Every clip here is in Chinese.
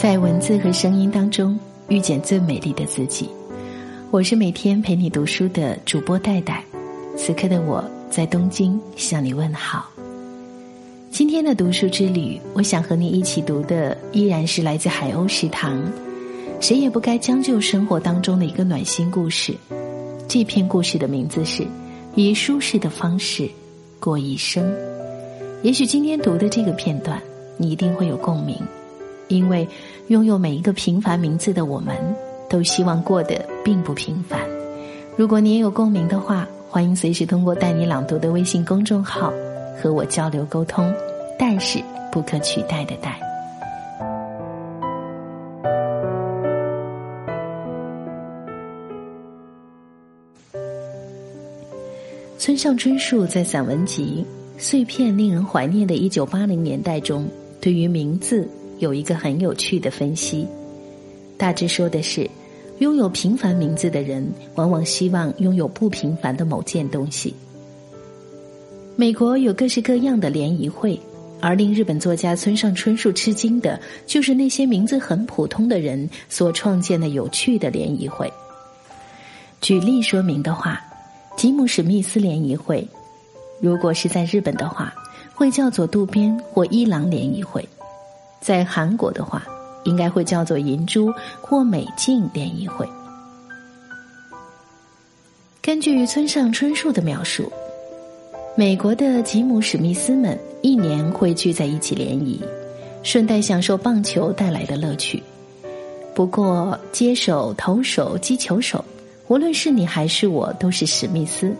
在文字和声音当中遇见最美丽的自己。我是每天陪你读书的主播戴戴，此刻的我在东京向你问好。今天的读书之旅，我想和你一起读的依然是来自海鸥食堂。谁也不该将就生活当中的一个暖心故事。这篇故事的名字是《以舒适的方式过一生》。也许今天读的这个片段，你一定会有共鸣。因为拥有每一个平凡名字的我们，都希望过得并不平凡。如果你也有共鸣的话，欢迎随时通过“带你朗读”的微信公众号和我交流沟通。但是不可取代的“代”。村上春树在散文集《碎片令人怀念的一九八零年代》中，对于名字。有一个很有趣的分析，大致说的是，拥有平凡名字的人，往往希望拥有不平凡的某件东西。美国有各式各样的联谊会，而令日本作家村上春树吃惊的，就是那些名字很普通的人所创建的有趣的联谊会。举例说明的话，吉姆史密斯联谊会，如果是在日本的话，会叫做渡边或伊朗联谊会。在韩国的话，应该会叫做银珠或美静联谊会。根据村上春树的描述，美国的吉姆史密斯们一年会聚在一起联谊，顺带享受棒球带来的乐趣。不过，接手、投手、击球手，无论是你还是我，都是史密斯，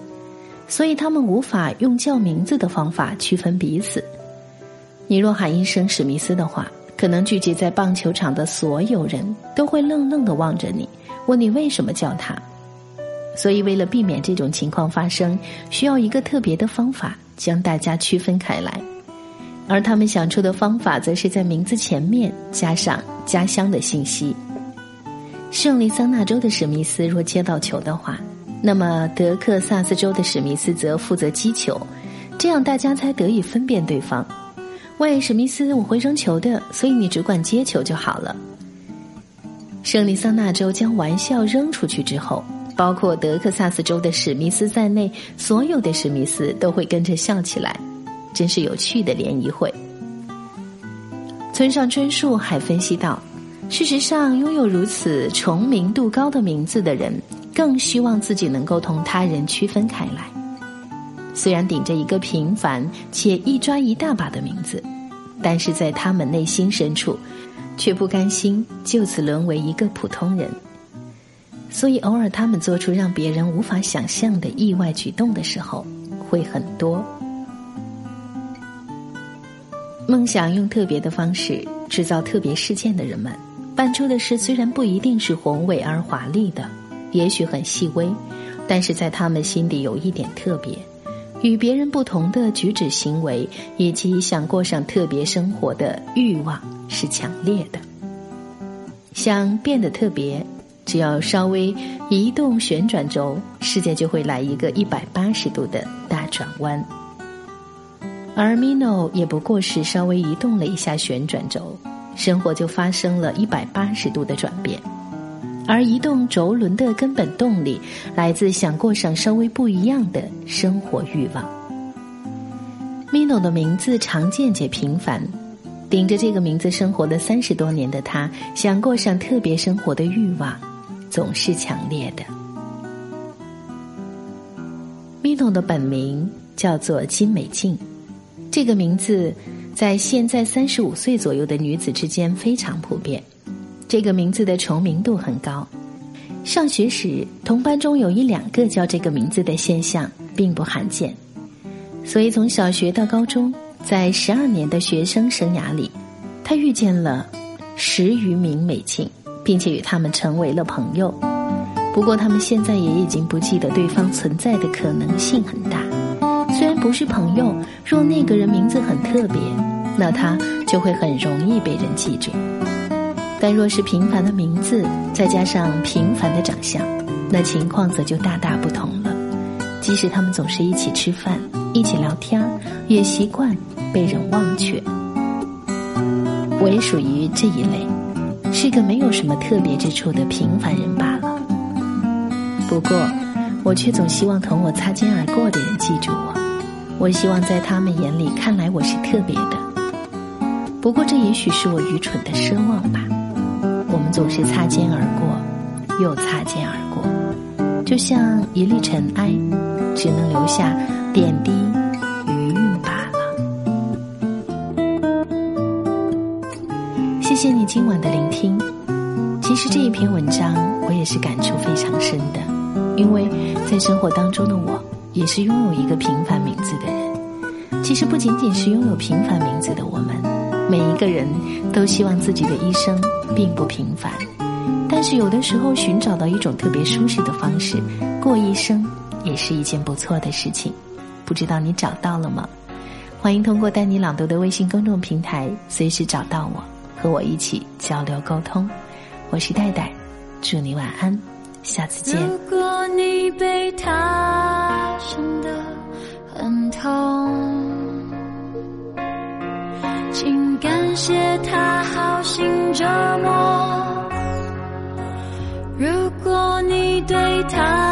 所以他们无法用叫名字的方法区分彼此。你若喊一声史密斯的话，可能聚集在棒球场的所有人都会愣愣的望着你，问你为什么叫他。所以，为了避免这种情况发生，需要一个特别的方法将大家区分开来。而他们想出的方法，则是在名字前面加上家乡的信息。圣利桑那州的史密斯若接到球的话，那么德克萨斯州的史密斯则负责击球，这样大家才得以分辨对方。喂，史密斯，我会扔球的，所以你只管接球就好了。圣利桑那州将玩笑扔出去之后，包括德克萨斯州的史密斯在内，所有的史密斯都会跟着笑起来，真是有趣的联谊会。村上春树还分析到，事实上，拥有如此重名度高的名字的人，更希望自己能够同他人区分开来。虽然顶着一个平凡且一抓一大把的名字，但是在他们内心深处，却不甘心就此沦为一个普通人。所以，偶尔他们做出让别人无法想象的意外举动的时候，会很多。梦想用特别的方式制造特别事件的人们，办出的事虽然不一定是宏伟而华丽的，也许很细微，但是在他们心底有一点特别。与别人不同的举止行为，以及想过上特别生活的欲望是强烈的。想变得特别，只要稍微移动旋转轴，世界就会来一个一百八十度的大转弯。而 Mino 也不过是稍微移动了一下旋转轴，生活就发生了一百八十度的转变。而移动轴轮的根本动力，来自想过上稍微不一样的生活欲望。Mino 的名字常见且平凡，顶着这个名字生活了三十多年的他，想过上特别生活的欲望总是强烈的。Mino 的本名叫做金美静，这个名字在现在三十五岁左右的女子之间非常普遍。这个名字的重名度很高，上学时同班中有一两个叫这个名字的现象并不罕见，所以从小学到高中，在十二年的学生生涯里，他遇见了十余名美静，并且与他们成为了朋友。不过他们现在也已经不记得对方存在的可能性很大。虽然不是朋友，若那个人名字很特别，那他就会很容易被人记住。但若是平凡的名字，再加上平凡的长相，那情况则就大大不同了。即使他们总是一起吃饭、一起聊天，也习惯被人忘却。我也属于这一类，是个没有什么特别之处的平凡人罢了。不过，我却总希望同我擦肩而过的人记住我。我希望在他们眼里看来我是特别的。不过，这也许是我愚蠢的奢望吧。我们总是擦肩而过，又擦肩而过，就像一粒尘埃，只能留下点滴余韵罢了。谢谢你今晚的聆听。其实这一篇文章我也是感触非常深的，因为在生活当中的我，也是拥有一个平凡名字的人。其实不仅仅是拥有平凡名字的我们。每一个人都希望自己的一生并不平凡，但是有的时候寻找到一种特别舒适的方式过一生，也是一件不错的事情。不知道你找到了吗？欢迎通过带你朗读的微信公众平台随时找到我，和我一起交流沟通。我是戴戴，祝你晚安，下次见。如果你被他伤得很痛。请感谢他好心折磨。如果你对他